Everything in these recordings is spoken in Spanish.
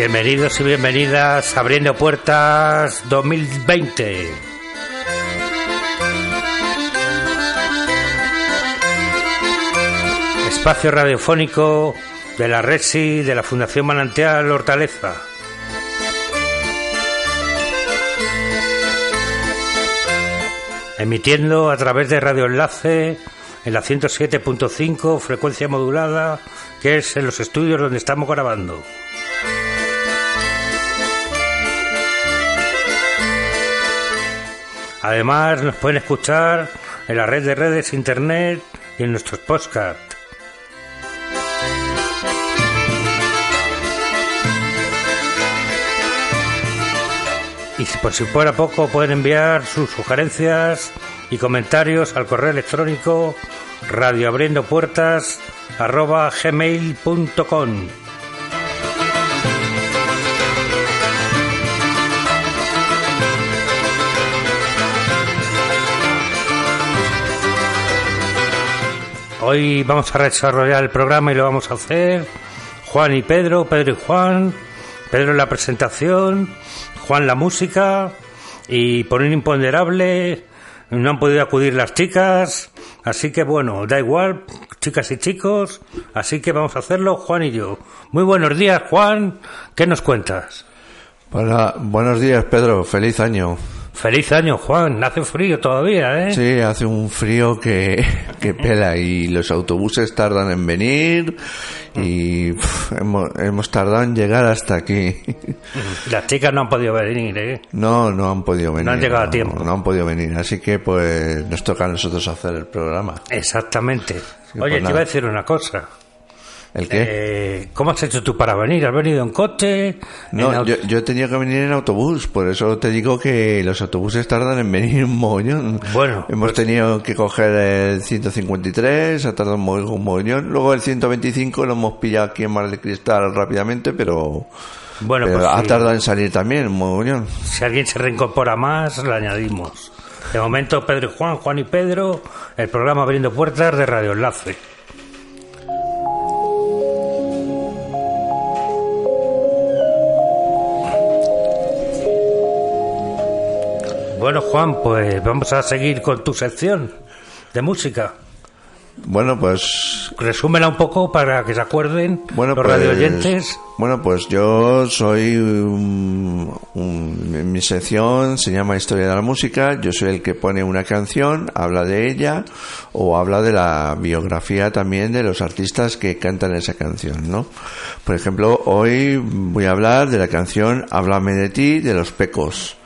Bienvenidos y bienvenidas a Abriendo Puertas 2020. Espacio radiofónico de la RESI de la Fundación Manantial Hortaleza. Emitiendo a través de Radio Enlace en la 107.5 frecuencia modulada, que es en los estudios donde estamos grabando. Además, nos pueden escuchar en la red de redes internet y en nuestros podcasts. Y por si fuera poco, pueden enviar sus sugerencias y comentarios al correo electrónico radioabriendopuertas.gmail.com Hoy vamos a desarrollar el programa y lo vamos a hacer. Juan y Pedro, Pedro y Juan, Pedro la presentación, Juan la música. Y por un imponderable no han podido acudir las chicas, así que bueno, da igual, chicas y chicos, así que vamos a hacerlo Juan y yo. Muy buenos días Juan, ¿qué nos cuentas? Buenos días Pedro, feliz año. Feliz año, Juan. Hace frío todavía, ¿eh? Sí, hace un frío que, que pela y los autobuses tardan en venir y hemos, hemos, tardado en llegar hasta aquí. Las chicas no han podido venir, ¿eh? No, no han podido venir. No han llegado a tiempo. No, han podido venir, así que pues nos toca a nosotros hacer el programa. Exactamente. Oye, pues te iba a decir una cosa. ¿El qué? Eh, ¿Cómo has hecho tú para venir? ¿Has venido en coche? No, ¿En au- yo, yo he tenido que venir en autobús, por eso te digo que los autobuses tardan en venir un mogollón. Bueno, Hemos pues- tenido que coger el 153, ha tardado un mo- un mogollón. Luego el 125 lo hemos pillado aquí en Mar del Cristal rápidamente, pero, Bueno, pero pues ha tardado en salir también, un mogollón. Si alguien se reincorpora más, le añadimos. De momento, Pedro y Juan, Juan y Pedro, el programa Abriendo Puertas de Radio Enlace. Bueno, Juan, pues vamos a seguir con tu sección de música. Bueno, pues Resúmela un poco para que se acuerden Bueno, los pues, radioyentes. Bueno, pues yo soy un, un- mi sección se llama Historia de la Música. Yo soy el que pone una canción, habla de ella o habla de la biografía también de los artistas que cantan esa canción, ¿no? Por ejemplo, hoy voy a hablar de la canción Háblame de ti de los Pecos.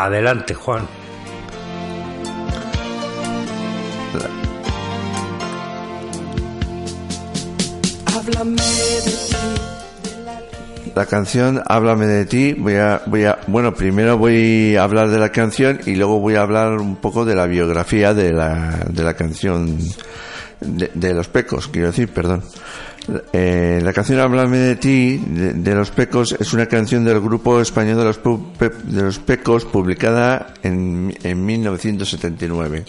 Adelante, Juan. Háblame de ti. La canción Háblame de ti, voy a, voy a, bueno, primero voy a hablar de la canción y luego voy a hablar un poco de la biografía de la, de la canción de, los pecos, quiero decir, perdón. Eh, la canción Háblame de ti, de, de los pecos, es una canción del grupo español de los, pu- pe- de los pecos publicada en, en 1979.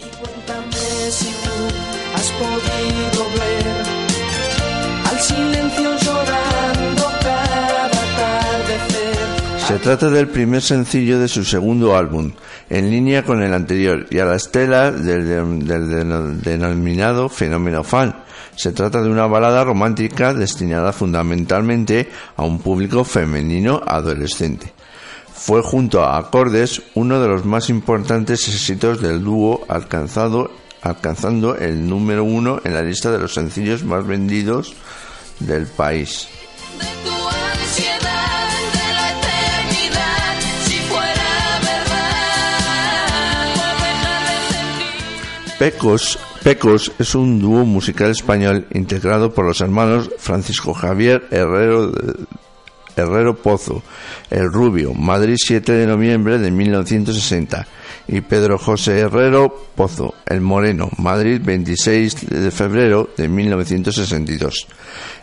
Se trata del primer sencillo de su segundo álbum, en línea con el anterior y a la estela del, denominado fenómeno fan. Se trata de una balada romántica destinada fundamentalmente a un público femenino adolescente. Fue junto a Acordes uno de los más importantes éxitos del dúo alcanzado, alcanzando el número uno en la lista de los sencillos más vendidos del país. Pecos, Pecos es un dúo musical español integrado por los hermanos Francisco Javier Herrero, Herrero Pozo, El Rubio, Madrid 7 de noviembre de 1960, y Pedro José Herrero Pozo, El Moreno, Madrid 26 de febrero de 1962.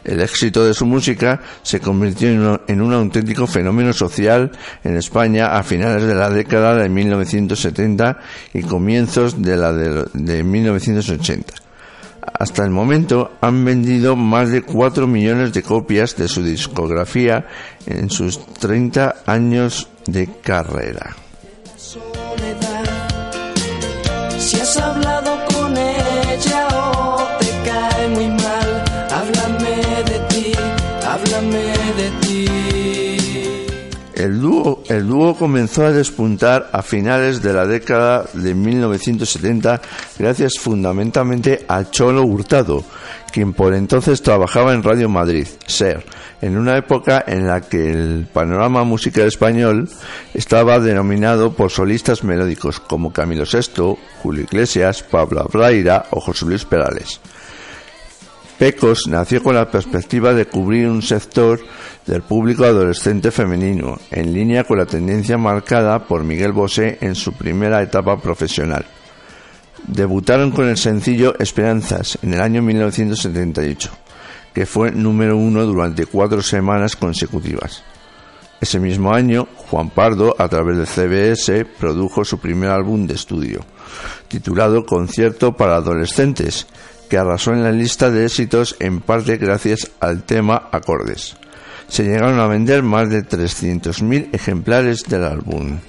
El éxito de su música se convirtió en un, auténtico fenómeno social en España a finales de la década de 1970 y comienzos de la de, de 1980. Hasta el momento han vendido más de 4 millones de copias de su discografía en sus 30 años de carrera. El dúo, comenzó a despuntar a finales de la década de 1970 gracias fundamentalmente a Cholo Hurtado, quien por entonces trabajaba en Radio Madrid, SER, en una época en la que el panorama musical español estaba denominado por solistas melódicos como Camilo VI, Julio Iglesias, Pablo Abraira o José Luis Perales. Pecos nació con la perspectiva de cubrir un sector del público adolescente femenino, en línea con la tendencia marcada por Miguel Bosé en su primera etapa profesional. Debutaron con el sencillo Esperanzas en el año 1978, que fue número uno durante cuatro semanas consecutivas. Ese mismo año, Juan Pardo, a través de CBS, produjo su primer álbum de estudio, titulado Concierto para Adolescentes, que arrasó en la lista de éxitos en parte gracias al tema Acordes. Se llegaron a vender más de 300.000 ejemplares del álbum.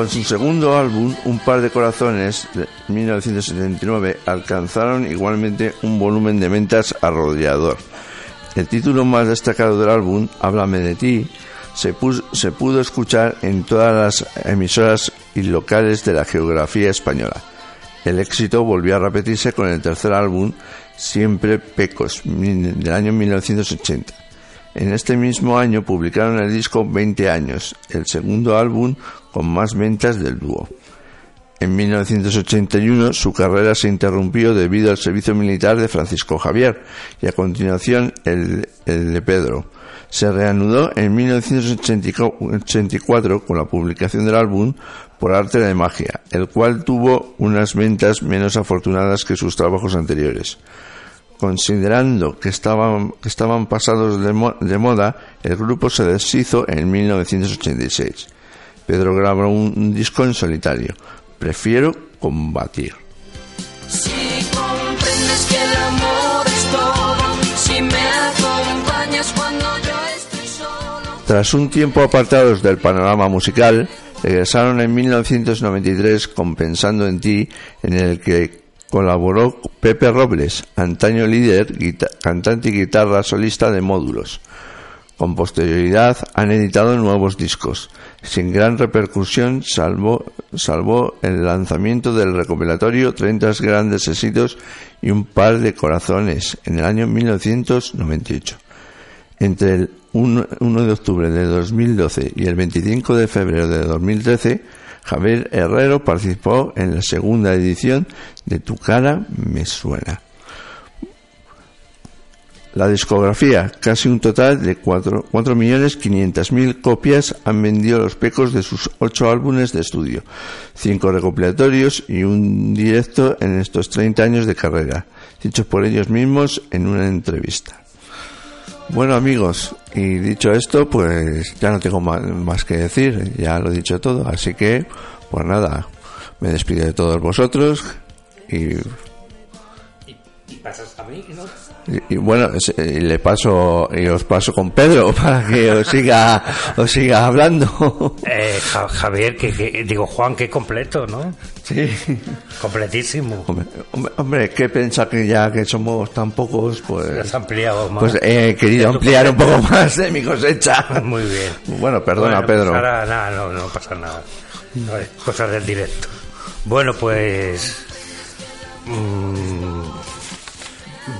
Con su segundo álbum, Un par de corazones, de 1979, alcanzaron igualmente un volumen de ventas arrollador. El título más destacado del álbum, Háblame de ti, se, se pudo escuchar en todas las emisoras y locales de la geografía española. El éxito volvió a repetirse con el tercer álbum, Siempre Pecos, del año 1980. En este mismo año publicaron el disco 20 años, el segundo álbum con más ventas del dúo. En 1981 su carrera se interrumpió debido al servicio militar de Francisco Javier y a continuación el, de Pedro. Se reanudó en 1984 con la publicación del álbum Por Arte de Magia, el cual tuvo unas ventas menos afortunadas que sus trabajos anteriores. Considerando que estaban, pasados de, de moda, el grupo se deshizo en 1986. Pedro grabó un, un disco en solitario, Prefiero combatir. Si comprendes que el amor es todo, si me acompañas cuando yo estoy solo. Tras un tiempo apartados del panorama musical, regresaron en 1993 con Pensando en ti, en el que colaboró Pepe Robles, antaño líder, cantante y guitarra solista de módulos. Con posterioridad han editado nuevos discos, sin gran repercusión salvo, salvo el lanzamiento del recopilatorio 30 grandes éxitos y un par de corazones en el año 1998. Entre el 1, 1 de octubre de 2012 y el 25 de febrero de 2013, Javier Herrero participó en la segunda edición de Tu cara me suena. La discografía, casi un total de 4.500.000 copias han vendido los pecos de sus ocho álbumes de estudio, cinco recopilatorios y un directo en estos 30 años de carrera, dichos por ellos mismos en una entrevista. Bueno amigos, y dicho esto, pues ya no tengo más que decir, ya lo he dicho todo, así que, pues nada, me despido de todos vosotros y... ¿Y, pasas a mí? ¿no? Y, bueno, le paso y os paso con Pedro para que os siga os siga hablando. Eh, Javier, que, digo Juan, que completo, ¿no? Sí. Completísimo. Hombre, hombre, que pensar que ya que somos tan pocos, pues. Has ampliado más. Pues he querido ampliar un poco más de mi cosecha. Muy bien. Bueno, perdona, Pedro. Pues ahora, nada, no, no pasa nada. cosas del directo. Bueno, pues. Mmm,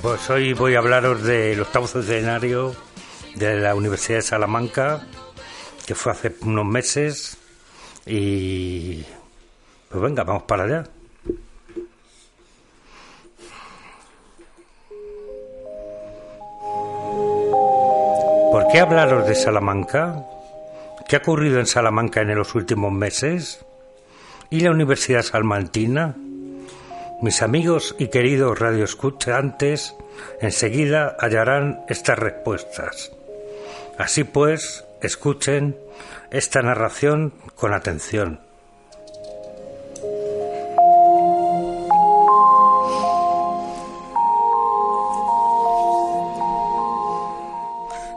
pues hoy voy a hablaros del octavo centenario de la Universidad de Salamanca, que fue hace unos meses. Y. Pues venga, vamos para allá. ¿Por qué hablaros de Salamanca? ¿Qué ha ocurrido en Salamanca en los últimos meses? ¿Y la Universidad Salmantina? Mis amigos y queridos radioescuchantes enseguida hallarán estas respuestas. Así pues, escuchen esta narración con atención.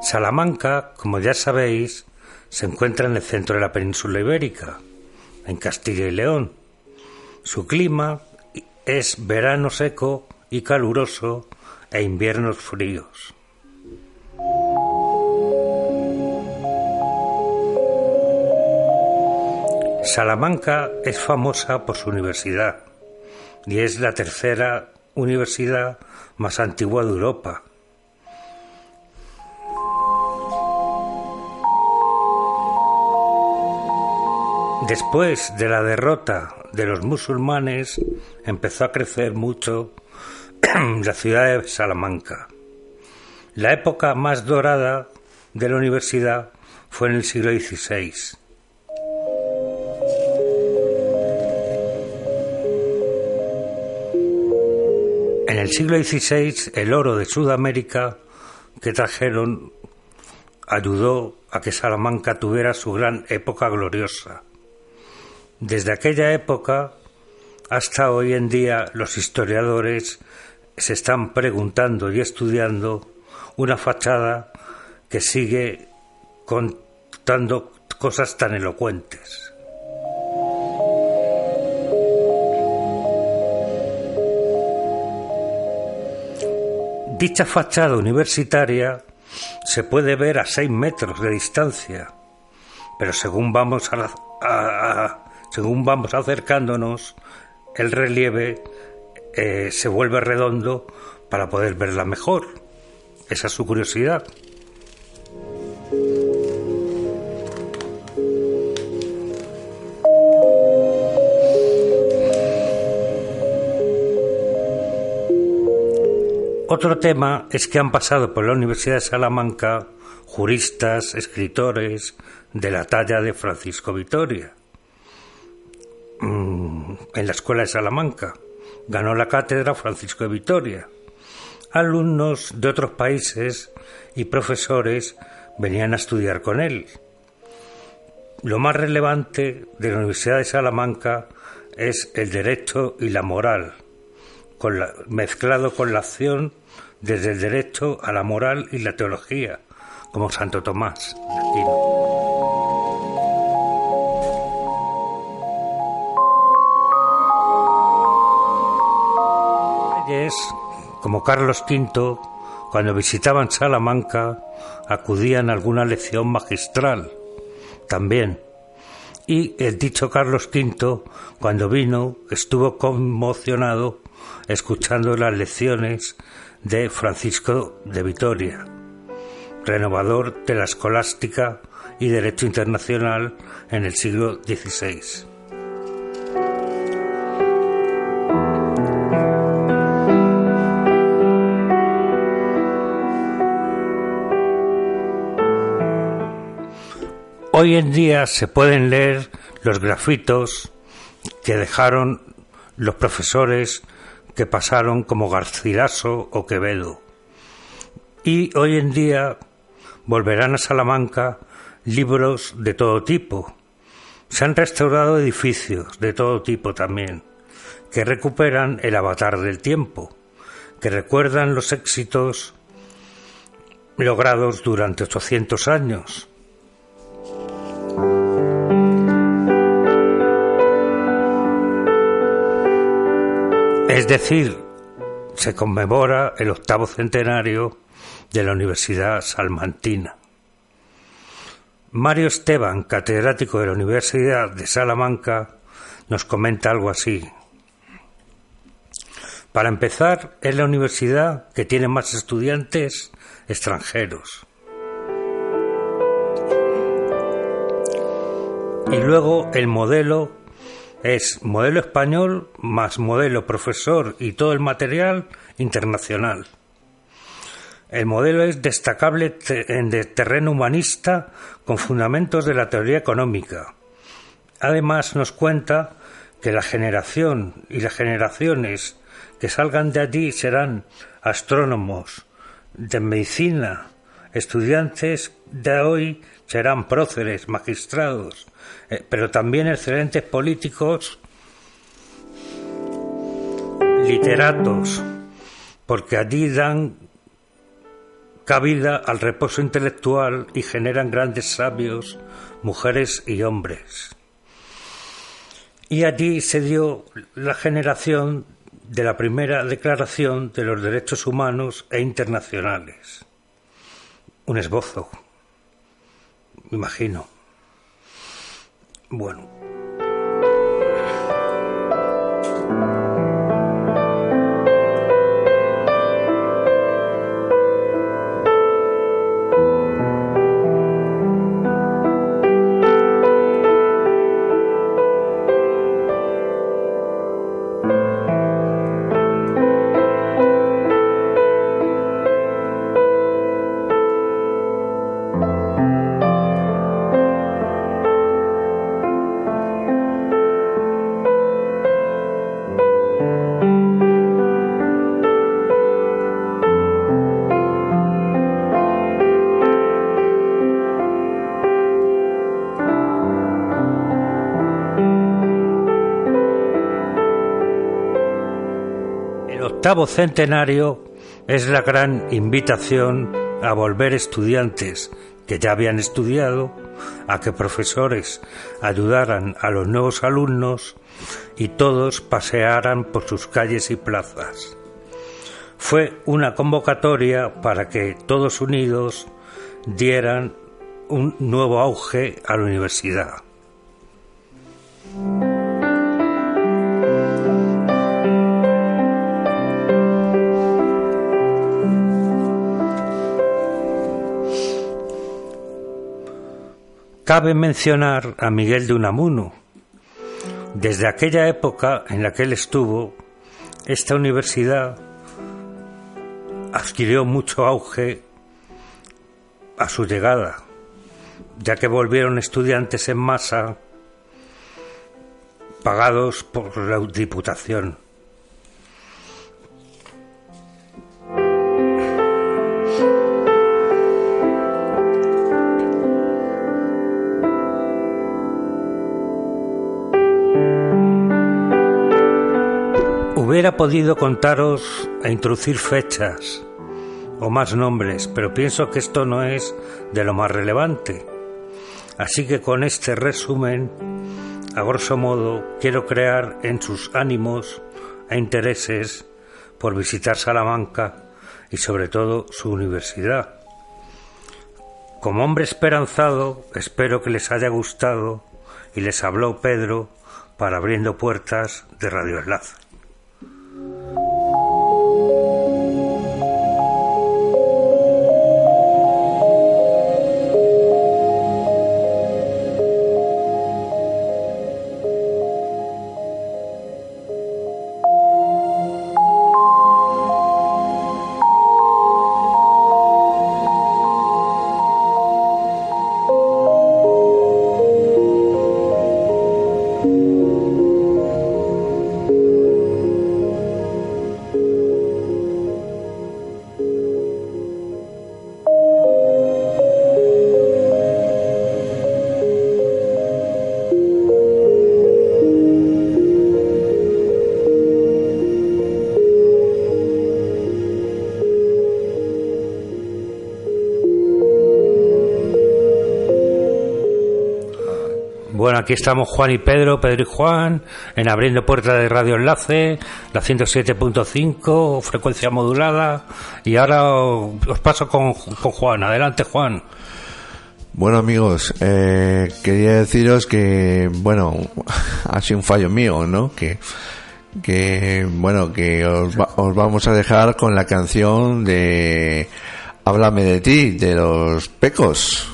Salamanca, como ya sabéis, se encuentra en el centro de la península ibérica, en Castilla y León. Su clima es verano seco y caluroso e inviernos fríos. Salamanca es famosa por su universidad y es la tercera universidad más antigua de Europa. Después de la derrota de los musulmanes empezó a crecer mucho la ciudad de Salamanca. La época más dorada de la universidad fue en el siglo XVI. En el siglo XVI el oro de Sudamérica que trajeron ayudó a que Salamanca tuviera su gran época gloriosa. Desde aquella época hasta hoy en día los historiadores se están preguntando y estudiando una fachada que sigue contando cosas tan elocuentes. Dicha fachada universitaria se puede ver a seis metros de distancia, pero según vamos a, según vamos acercándonos, el relieve eh, se vuelve redondo para poder verla mejor. Esa es su curiosidad. Otro tema es que han pasado por la Universidad de Salamanca juristas, escritores de la talla de Francisco Vitoria en la Escuela de Salamanca. Ganó la cátedra Francisco de Vitoria. Alumnos de otros países y profesores venían a estudiar con él. Lo más relevante de la Universidad de Salamanca es el derecho y la moral, mezclado con la acción desde el derecho a la moral y la teología, como Santo Tomás. Como Carlos V, cuando visitaban Salamanca, acudían a alguna lección magistral también. Y el dicho Carlos V, cuando vino, estuvo conmocionado escuchando las lecciones de Francisco de Vitoria, renovador de la escolástica y derecho internacional en el siglo XVI. Hoy en día se pueden leer los grafitos que dejaron los profesores que pasaron como Garcilaso o Quevedo. Y hoy en día volverán a Salamanca libros de todo tipo. Se han restaurado edificios de todo tipo también, que recuperan el avatar del tiempo, que recuerdan los éxitos logrados durante 800 años. Es decir, se conmemora el octavo centenario de la Universidad Salmantina. Mario Esteban, catedrático de la Universidad de Salamanca, nos comenta algo así. Para empezar, es la universidad que tiene más estudiantes extranjeros. Y luego el modelo es modelo español más modelo profesor y todo el material internacional. El modelo es destacable en terreno humanista con fundamentos de la teoría económica. Además nos cuenta que la generación y las generaciones que salgan de allí serán astrónomos, de medicina, estudiantes de hoy serán próceres, magistrados, eh, pero también excelentes políticos, literatos, porque allí dan cabida al reposo intelectual y generan grandes sabios, mujeres y hombres. Y allí se dio la generación de la primera declaración de los derechos humanos e internacionales. Un esbozo, imagino. Bueno, octavo centenario es la gran invitación a volver estudiantes que ya habían estudiado, a que profesores ayudaran a los nuevos alumnos y todos pasearan por sus calles y plazas. Fue una convocatoria para que todos unidos dieran un nuevo auge a la universidad. Cabe mencionar a Miguel de Unamuno. Desde aquella época en la que él estuvo, esta universidad adquirió mucho auge a su llegada, ya que volvieron estudiantes en masa pagados por la Diputación. Hubiera podido contaros e introducir fechas o más nombres, pero pienso que esto no es de lo más relevante. Así que con este resumen, a grosso modo, quiero crear en sus ánimos e intereses por visitar Salamanca y sobre todo su universidad. Como hombre esperanzado, espero que les haya gustado y les habló Pedro para abriendo puertas de Radio Enlace. Thank you. Aquí estamos Juan y Pedro, Pedro y Juan, en Abriendo Puertas de Radio Enlace, la 107.5, frecuencia modulada. Y ahora os paso con, con Juan. Adelante, Juan. Bueno amigos, eh, quería deciros que, bueno, ha sido un fallo mío, ¿no? Que, que bueno, que os, va- os vamos a dejar con la canción de Háblame de ti, de los pecos.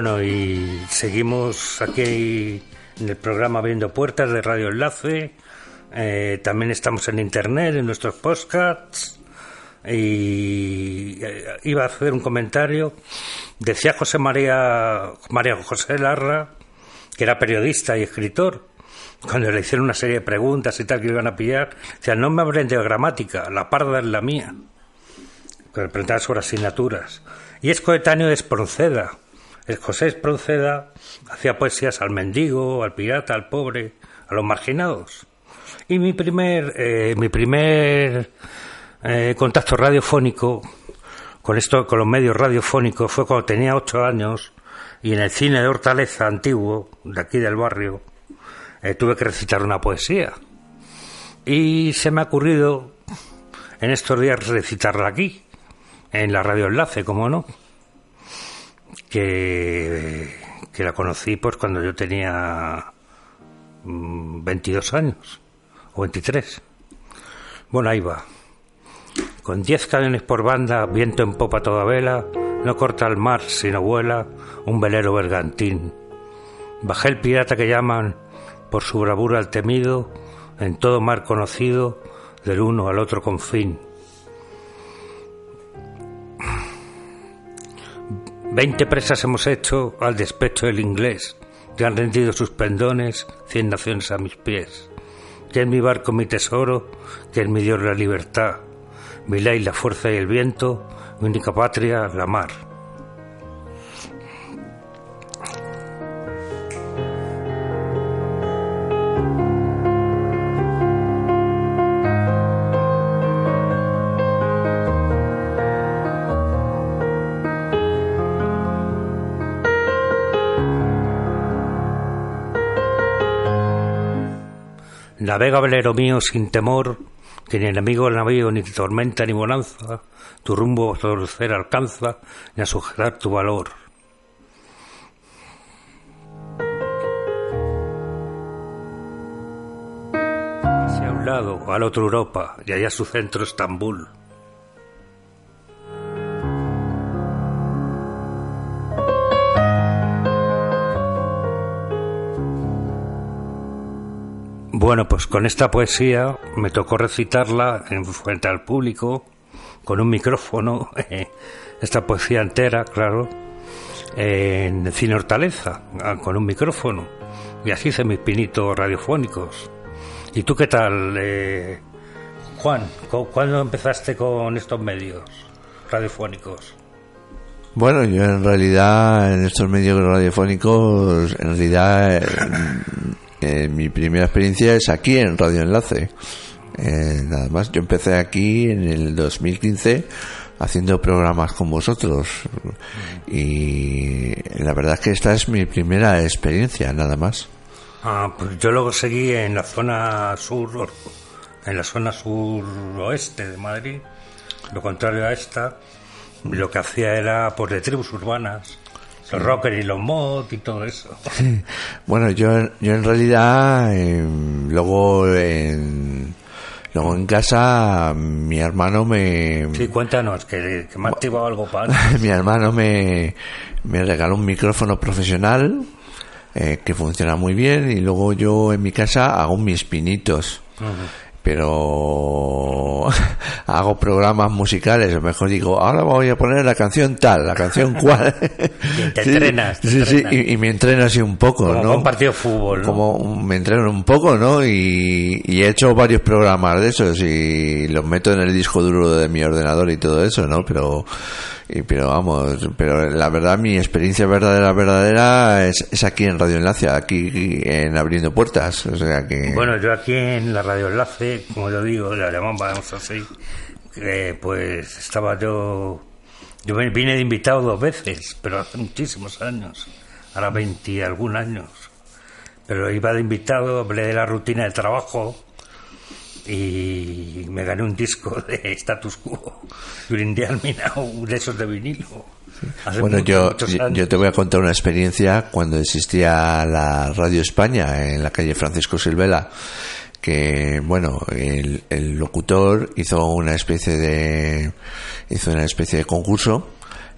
Bueno, y seguimos aquí en el programa Abriendo Puertas de Radio Enlace. Eh, también estamos en internet, en nuestros podcasts. Y eh, iba a hacer un comentario. Decía José María, María José Larra, que era periodista y escritor, cuando le hicieron una serie de preguntas y tal que iban a pillar, decía, no me hablen de gramática, la parda es la mía. Que le sobre asignaturas. Y es coetáneo de Espronceda. El José Espronceda hacía poesías al mendigo, al pirata, al pobre, a los marginados. Y mi primer, eh, mi primer eh, contacto radiofónico con esto, con los medios radiofónicos, fue cuando tenía ocho años y en el cine de Hortaleza antiguo, de aquí del barrio, eh, tuve que recitar una poesía. Y se me ha ocurrido en estos días recitarla aquí, en la radio enlace, como no, que, que la conocí pues cuando yo tenía mm, 22 años, o 23. Bueno, ahí va. Con 10 cañones por banda, viento en popa toda vela, no corta el mar sino vuela un velero bergantín. Bajé el pirata que llaman por su bravura al temido, en todo mar conocido, del uno al otro confín. Veinte presas hemos hecho al despecho del inglés, que han rendido sus pendones cien naciones a mis pies. Que en mi barco mi tesoro, que en mi Dios la libertad, mi ley la fuerza y el viento, mi única patria la mar. Navega velero mío sin temor, que ni enemigo navío, ni tormenta ni bonanza, tu rumbo torcer alcanza, ni a sujetar tu valor. Hacia un lado, al otro Europa, y allá su centro Estambul. Bueno, pues con esta poesía me tocó recitarla en frente al público con un micrófono, esta poesía entera, claro, en Cine Hortaleza, ah, con un micrófono. Y así hice mis pinitos radiofónicos. ¿Y tú qué tal, eh, Juan? ¿Cuándo empezaste con estos medios radiofónicos? Bueno, yo en realidad en estos medios radiofónicos, en realidad mi primera experiencia es aquí en Radio Enlace. Eh, nada más, yo empecé aquí en el 2015 haciendo programas con vosotros y la verdad es que esta es mi primera experiencia, nada más. Ah, pues yo luego seguí en la zona sur, en la zona suroeste de Madrid, lo contrario a esta, lo que hacía era por de tribus urbanas los rockers y los mods y todo eso. bueno, yo, yo en realidad, em, luego en, luego en casa, mi hermano me... Sí, cuéntanos, que, me ha activado algo para... mi hermano me, me regaló un micrófono profesional eh, que funciona muy bien y luego yo en mi casa hago mis pinitos pero hago programas musicales, o mejor digo, ahora voy a poner la canción tal, la canción cual. y te entrenas. sí, sí, y, me entreno así un poco, Como ¿no? un partido de fútbol, Como me entreno un poco, ¿no? Y, y, he hecho varios programas de esos y los meto en el disco duro de mi ordenador y todo eso, ¿no? Pero y, pero vamos, pero la verdad mi experiencia verdadera, verdadera es, es aquí en Radio Enlace, aquí en Abriendo Puertas, o sea que... Bueno, yo aquí en la Radio Enlace, como yo digo, la llamamos, vamos así, eh, pues estaba yo, yo vine de invitado dos veces, pero hace muchísimos años, ahora 20 y algún años, pero iba de invitado, hablé de la rutina del trabajo, y me gané un disco de Status Quo y un Indian de esos de vinilo. bueno, yo, yo te voy a contar una experiencia cuando existía la Radio España en la calle Francisco Silvela que bueno el, el locutor hizo una especie de hizo una especie de concurso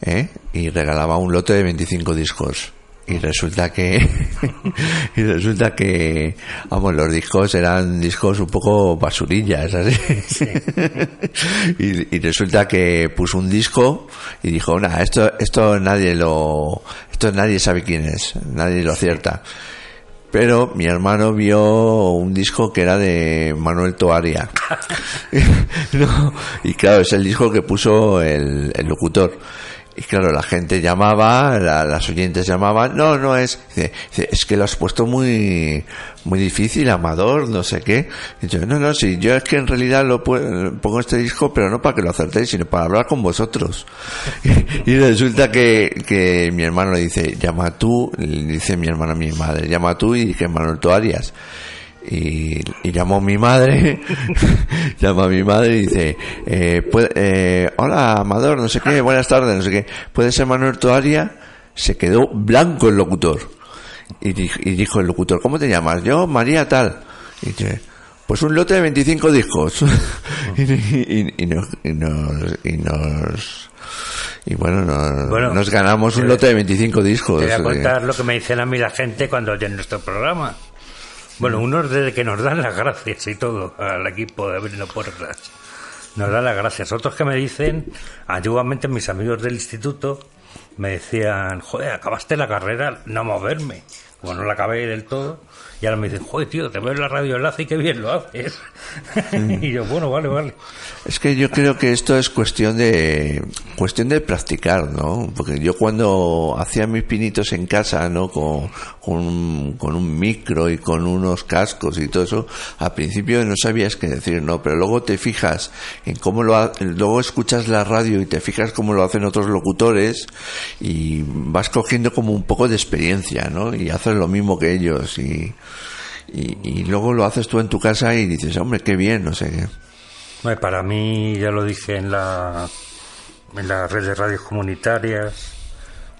¿eh? y regalaba un lote de 25 discos y resulta que y resulta que vamos los discos eran discos un poco basurillas así y, y, resulta que puso un disco y dijo nada esto esto nadie lo esto nadie sabe quién es nadie lo acierta pero mi hermano vio un disco que era de Manuel Toaria. No, y claro es el disco que puso el, el locutor y claro, la gente llamaba, las oyentes llamaban, no, no es, dice, es que lo has puesto muy, muy difícil, amador, no sé qué. Y yo, no, no, sí, yo es que en realidad lo pongo este disco, pero no para que lo acertéis, sino para hablar con vosotros. Y, resulta que, que mi hermano le dice, llama tú, dice mi hermano a mi madre, llama tú y que Manuel Toarias y, y llamó mi madre, llamó a mi madre y dice, eh, eh, hola Amador, no sé qué, buenas tardes, no sé qué, ¿puede ser Manuel Toaria? Se quedó blanco el locutor. Y, y dijo el locutor, ¿cómo te llamas? Yo, María tal. Y dice, pues un lote de 25 discos. y, y, y, nos, y, nos, y nos y bueno nos, nos ganamos un lote de 25 discos. Te voy a contar lo que me dicen a mí la gente cuando oyen nuestro programa. Bueno, unos desde que nos dan las gracias y todo al equipo de Abriendo Puertas. Nos dan las gracias. Otros que me dicen, antiguamente mis amigos del instituto, me decían, joder, acabaste la carrera, no moverme. Como no la acabé del todo, y ahora me dicen, joder, tío, te veo en la radio enlace y qué bien lo haces. y yo, bueno, vale, vale. Es que yo creo que esto es cuestión de cuestión de practicar, ¿no? Porque yo cuando hacía mis pinitos en casa, ¿no? Con, con, un- con un micro y con unos cascos y todo eso, al principio no sabías qué decir, ¿no? Pero luego te fijas en cómo lo ha- luego escuchas la radio y te fijas cómo lo hacen otros locutores y vas cogiendo como un poco de experiencia, ¿no? Y haces lo mismo que ellos y y, y luego lo haces tú en tu casa y dices, hombre, qué bien, no sé qué. Para mí, ya lo dije en la, en la red de radios comunitarias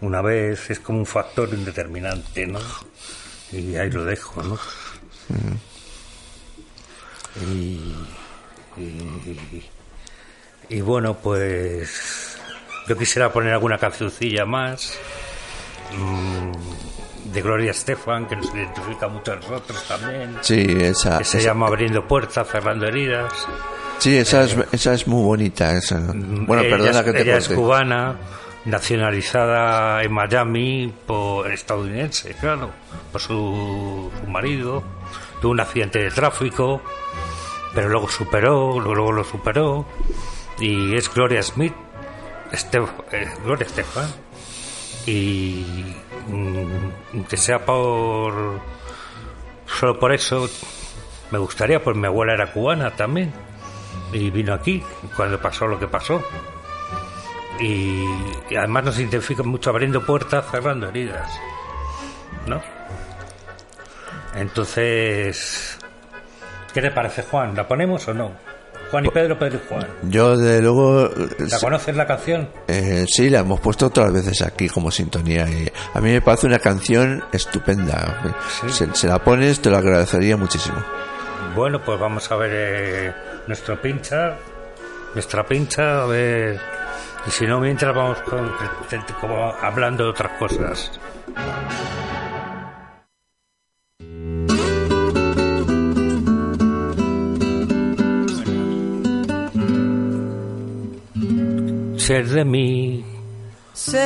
una vez, es como un factor indeterminante, ¿no? Y ahí lo dejo, ¿no? Y, y, y bueno, pues yo quisiera poner alguna cancioncilla más mm, de Gloria Estefan, que nos identifica mucho a nosotros también, Sí, esa, que se esa- llama Abriendo Puertas, Cerrando Heridas. sí, esa es, esa es muy bonita. Esa. Bueno, ella, perdona que te ella es cubana, nacionalizada en Miami por estadounidense, claro, por su, su marido. Tuvo un accidente de tráfico, pero luego superó, luego lo superó. Y es Gloria Smith, Estef- eh, Gloria Estefan. Y que sea por. Solo por eso me gustaría, pues mi abuela era cubana también y vino aquí cuando pasó lo que pasó. Y, y además nos identifica mucho abriendo puertas, cerrando heridas. ¿No? Entonces, ¿qué te parece, Juan? ¿La ponemos o no? Juan y Pedro, Pedro y Juan. Yo, de luego, ¿La conoces la canción? eh, sí, la hemos puesto otras veces aquí como sintonía. Y a mí me parece una canción estupenda. Sí. Se, se la pones, te lo agradecería muchísimo. Bueno, pues vamos a ver eh, nuestro pincha, nuestra pincha, a ver. Y si no, mientras vamos con, como hablando de otras cosas. Ser de mí. Sé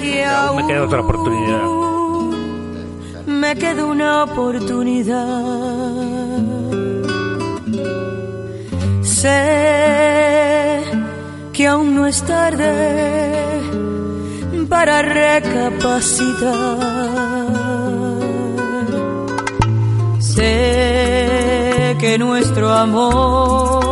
que Aún me queda otra oportunidad. me queda una oportunidad. Sé que aún no es tarde para recapacitar. Sé que nuestro amor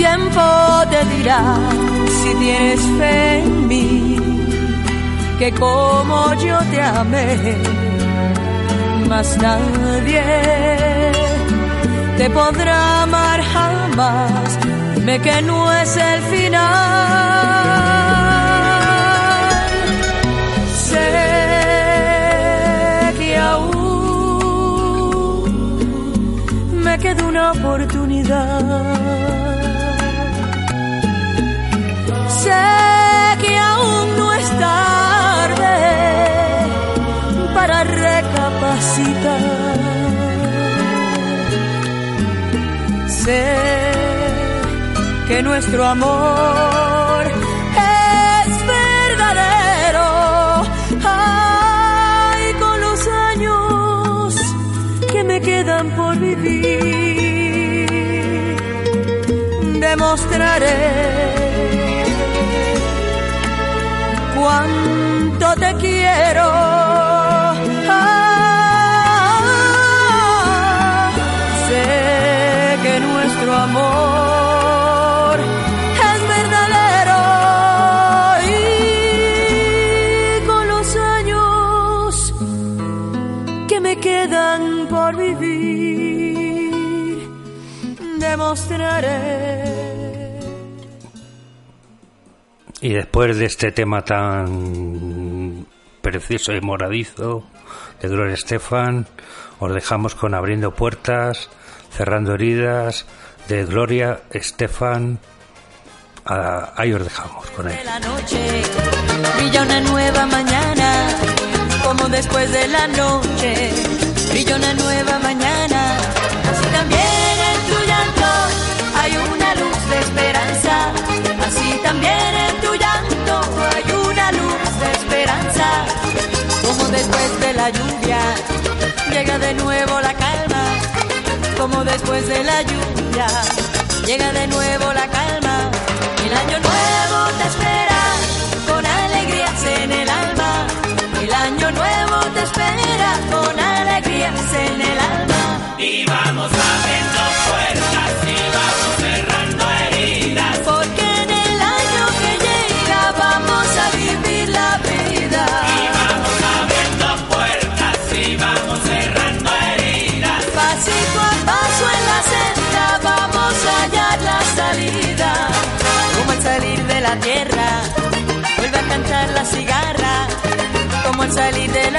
Tiempo te dirá si tienes fe en mí, que como yo te amé, más nadie te podrá amar jamás, dime que no es el final. Sé que aún me queda una oportunidad sé que aún no es tarde para recapacitar. Sé que nuestro amor es verdadero. Ay, con los años que me quedan por vivir, demostraré cuánto te quiero. Ah, sé que nuestro amor Y después de este tema tan precioso y moradizo de Gloria Estefan, os dejamos con Abriendo Puertas, Cerrando Heridas, de Gloria Estefan. ahí os dejamos con él. La noche brilla una nueva mañana, como después de la noche brilla una nueva mañana. Como después de la lluvia llega de nuevo la calma, el año nuevo te espera con alegrías en el alma, el año nuevo te espera con alegrías en el alma. Y vamos abriendo puertas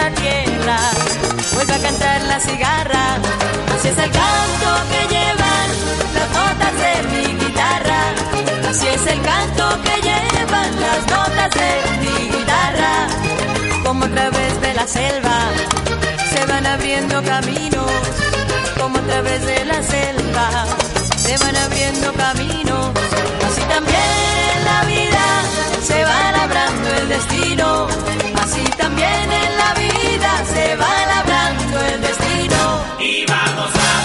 la tierra, vuelve a cantar la cigarra. Así es el canto que llevan las notas de mi guitarra. Así es el canto que llevan las notas de mi guitarra. Como a través de la selva se van abriendo caminos. Como a través de la selva se van abriendo caminos. Así también la vida Así también en la vida se va labrando el destino. Y vamos abriendo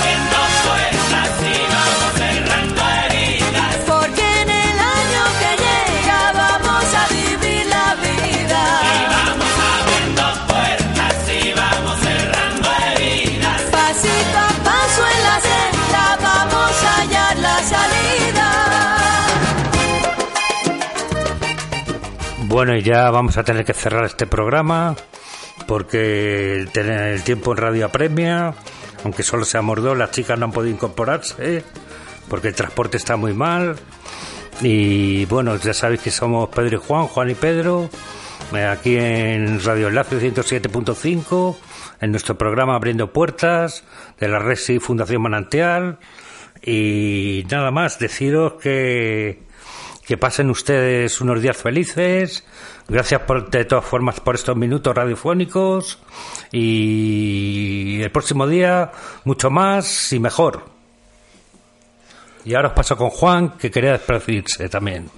Bueno, y ya vamos a tener que cerrar este programa porque el, tiempo en radio apremia, aunque solo seamos dos, las chicas no han podido incorporarse porque el transporte está muy mal. Y bueno, ya sabéis que somos Pedro y Juan, Juan y Pedro, eh, aquí en Radio Enlace 107.5, en nuestro programa Abriendo Puertas de la Resi Fundación Manantial. Y nada más, deciros que que pasen ustedes unos días felices. Gracias por, de todas formas por estos minutos radiofónicos. Y el próximo día mucho más y mejor. Y ahora os paso con Juan, que quería despedirse también.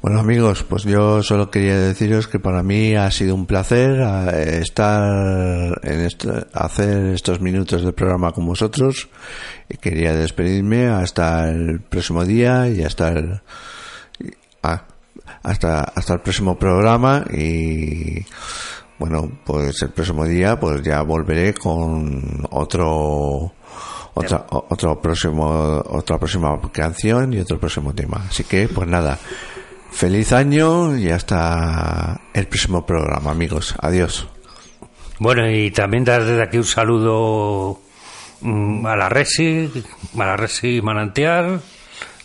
Bueno amigos, pues yo solo quería deciros que para mí ha sido un placer eh, estar en esto, hacer estos minutos de programa con vosotros y quería despedirme hasta el próximo día y hasta el ah, hasta hasta el próximo programa y bueno pues el próximo día pues ya volveré con otro otra, otro próximo, otra próxima canción y otro próximo tema. Así que, pues nada, feliz año y hasta el próximo programa, amigos. Adiós. Bueno, y también dar desde aquí un saludo mm, a la Resi, a la Resi Manantial,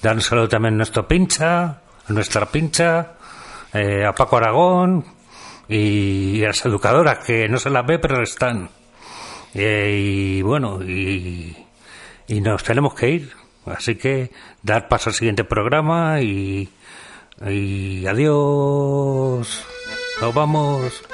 dar un saludo también a nuestro pincha, a nuestra pincha, eh, a Paco Aragón y a las educadoras que no se las ve pero están. Eh, y bueno, y, y nos tenemos que ir. Así que dar paso al siguiente programa y, y adiós. Nos vamos.